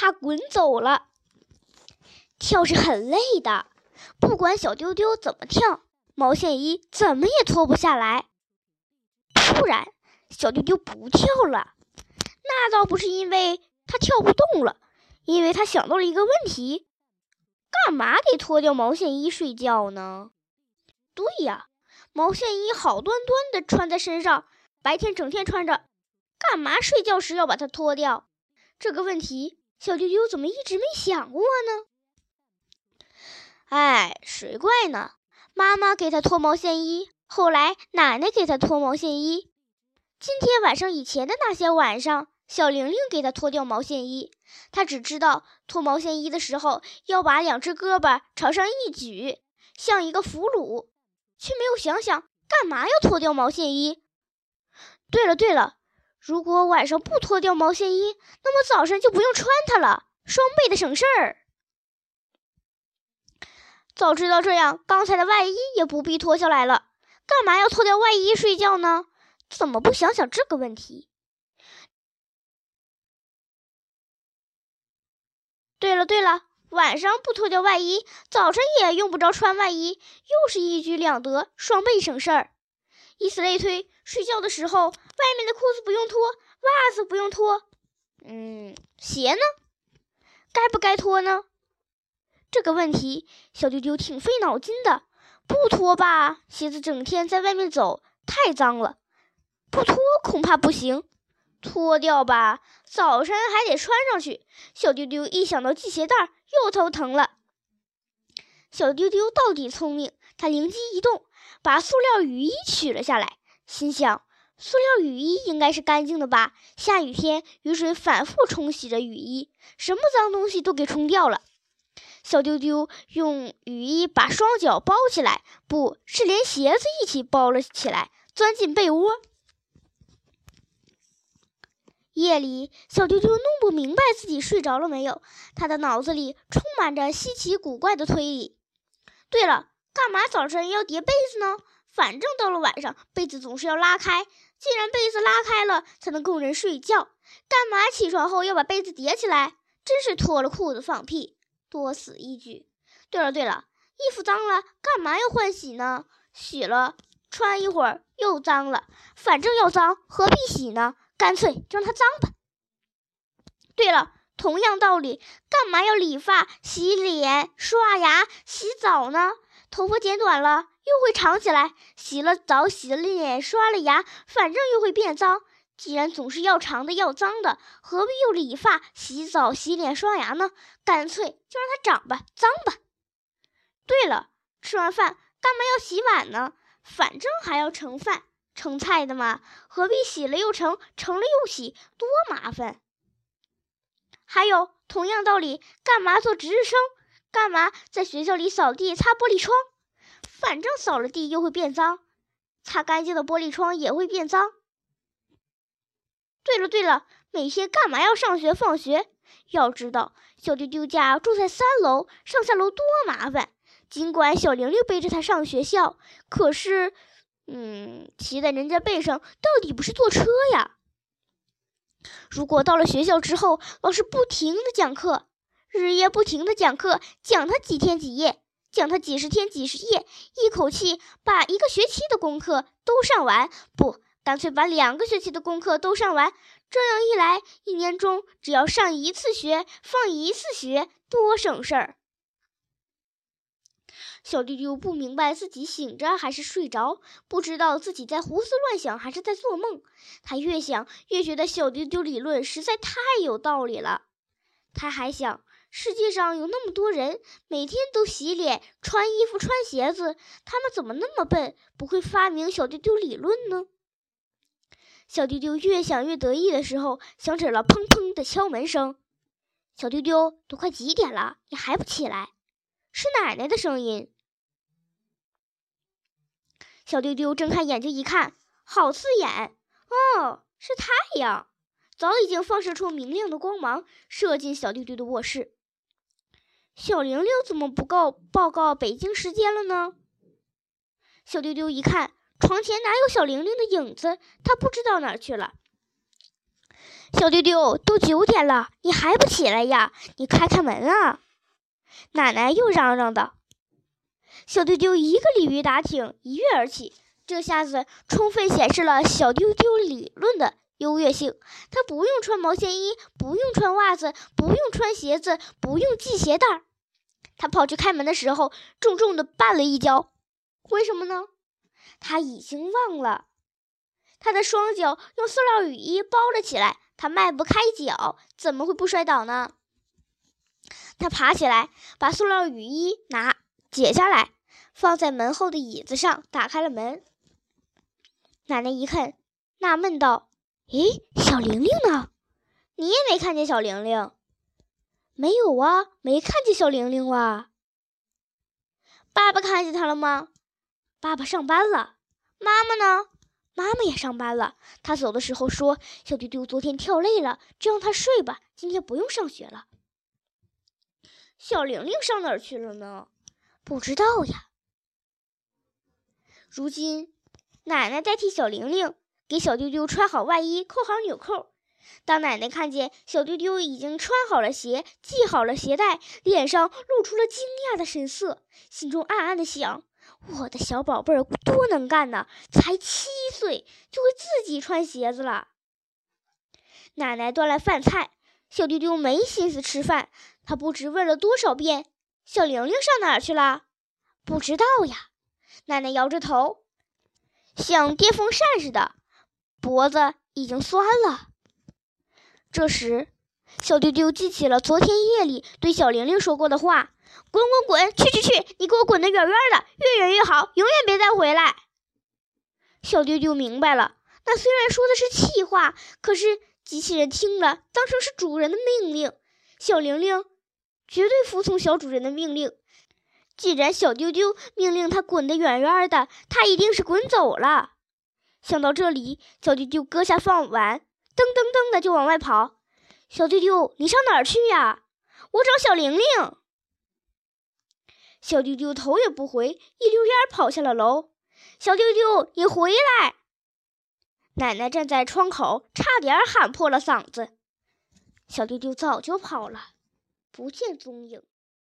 他滚走了。跳是很累的，不管小丢丢怎么跳，毛线衣怎么也脱不下来。突然，小丢丢不跳了，那倒不是因为他跳不动了，因为他想到了一个问题：干嘛得脱掉毛线衣睡觉呢？对呀，毛线衣好端端的穿在身上，白天整天穿着，干嘛睡觉时要把它脱掉？这个问题，小丢丢怎么一直没想过呢？哎，谁怪呢？妈妈给他脱毛线衣，后来奶奶给他脱毛线衣。今天晚上以前的那些晚上，小玲玲给他脱掉毛线衣。他只知道脱毛线衣的时候要把两只胳膊朝上一举，像一个俘虏，却没有想想干嘛要脱掉毛线衣。对了对了，如果晚上不脱掉毛线衣，那么早上就不用穿它了，双倍的省事儿。早知道这样，刚才的外衣也不必脱下来了。干嘛要脱掉外衣睡觉呢？怎么不想想这个问题？对了对了，晚上不脱掉外衣，早晨也用不着穿外衣，又是一举两得，双倍省事儿。以此类推，睡觉的时候，外面的裤子不用脱，袜子不用脱，嗯，鞋呢？该不该脱呢？这个问题，小丢丢挺费脑筋的。不脱吧，鞋子整天在外面走太脏了；不脱恐怕不行。脱掉吧，早晨还得穿上去。小丢丢一想到系鞋带，又头疼了。小丢丢到底聪明，他灵机一动，把塑料雨衣取了下来，心想：塑料雨衣应该是干净的吧？下雨天，雨水反复冲洗着雨衣，什么脏东西都给冲掉了。小丢丢用雨衣把双脚包起来，不是连鞋子一起包了起来，钻进被窝。夜里，小丢丢弄不明白自己睡着了没有，他的脑子里充满着稀奇古怪的推理。对了，干嘛早晨要叠被子呢？反正到了晚上，被子总是要拉开。既然被子拉开了才能供人睡觉，干嘛起床后要把被子叠起来？真是脱了裤子放屁！多此一举。对了对了，衣服脏了，干嘛要换洗呢？洗了穿一会儿又脏了，反正要脏，何必洗呢？干脆让它脏吧。对了，同样道理，干嘛要理发、洗脸、刷牙、洗澡呢？头发剪短了又会长起来，洗了澡、洗了脸、刷了牙，反正又会变脏。既然总是要长的要脏的，何必又理发、洗澡、洗脸、刷牙呢？干脆就让它长吧，脏吧。对了，吃完饭干嘛要洗碗呢？反正还要盛饭、盛菜的嘛，何必洗了又盛，盛了又洗，多麻烦。还有同样道理，干嘛做值日生？干嘛在学校里扫地、擦玻璃窗？反正扫了地又会变脏，擦干净的玻璃窗也会变脏。对了对了，每天干嘛要上学放学？要知道，小丢丢家住在三楼，上下楼多麻烦。尽管小玲玲背着他上学校，可是，嗯，骑在人家背上到底不是坐车呀。如果到了学校之后，老师不停的讲课，日夜不停的讲课，讲他几天几夜，讲他几十天几十夜，一口气把一个学期的功课都上完，不。干脆把两个学期的功课都上完，这样一来，一年中只要上一次学，放一次学，多省事儿。小丢丢不明白自己醒着还是睡着，不知道自己在胡思乱想还是在做梦。他越想越觉得小丢丢理论实在太有道理了。他还想，世界上有那么多人每天都洗脸、穿衣服、穿鞋子，他们怎么那么笨，不会发明小丢丢理论呢？小丢丢越想越得意的时候，响起了砰砰的敲门声。小丢丢，都快几点了，你还不起来？是奶奶的声音。小丢丢睁开眼睛一看，好刺眼！哦，是太阳，早已经放射出明亮的光芒，射进小丢丢的卧室。小玲玲怎么不告报告北京时间了呢？小丢丢一看。床前哪有小玲玲的影子？她不知道哪儿去了。小丢丢，都九点了，你还不起来呀？你开开门啊！奶奶又嚷嚷道。小丢丢一个鲤鱼打挺，一跃而起，这下子充分显示了小丢丢理论的优越性。他不用穿毛线衣，不用穿袜子，不用穿鞋子，不用系鞋带儿。他跑去开门的时候，重重的绊了一跤。为什么呢？他已经忘了。他的双脚用塑料雨衣包了起来，他迈不开脚，怎么会不摔倒呢？他爬起来，把塑料雨衣拿解下来，放在门后的椅子上，打开了门。奶奶一看，纳闷道：“咦，小玲玲呢？你也没看见小玲玲？没有啊，没看见小玲玲哇。爸爸看见她了吗？爸爸上班了。妈妈呢？”妈妈也上班了。她走的时候说：“小丢丢昨天跳累了，就让他睡吧，今天不用上学了。”小玲玲上哪儿去了呢？不知道呀。如今，奶奶代替小玲玲给小丢丢穿好外衣，扣好纽扣。当奶奶看见小丢丢已经穿好了鞋，系好了鞋带，脸上露出了惊讶的神色，心中暗暗的想。我的小宝贝儿多能干呢，才七岁就会自己穿鞋子了。奶奶端来饭菜，小丢丢没心思吃饭。他不知问了多少遍：“小玲玲上哪儿去了？”不知道呀。奶奶摇着头，像电风扇似的，脖子已经酸了。这时，小丢丢记起了昨天夜里对小玲玲说过的话。滚滚滚！去去去！你给我滚得远远的，越远越好，永远别再回来。小丢丢明白了，那虽然说的是气话，可是机器人听了当成是主人的命令。小玲玲绝对服从小主人的命令。既然小丢丢命令他滚得远远的，他一定是滚走了。想到这里，小丢丢搁下饭碗，噔噔噔的就往外跑。小丢丢，你上哪儿去呀？我找小玲玲。小丢丢头也不回，一溜烟跑下了楼。小丢丢，你回来！奶奶站在窗口，差点喊破了嗓子。小丢丢早就跑了，不见踪影。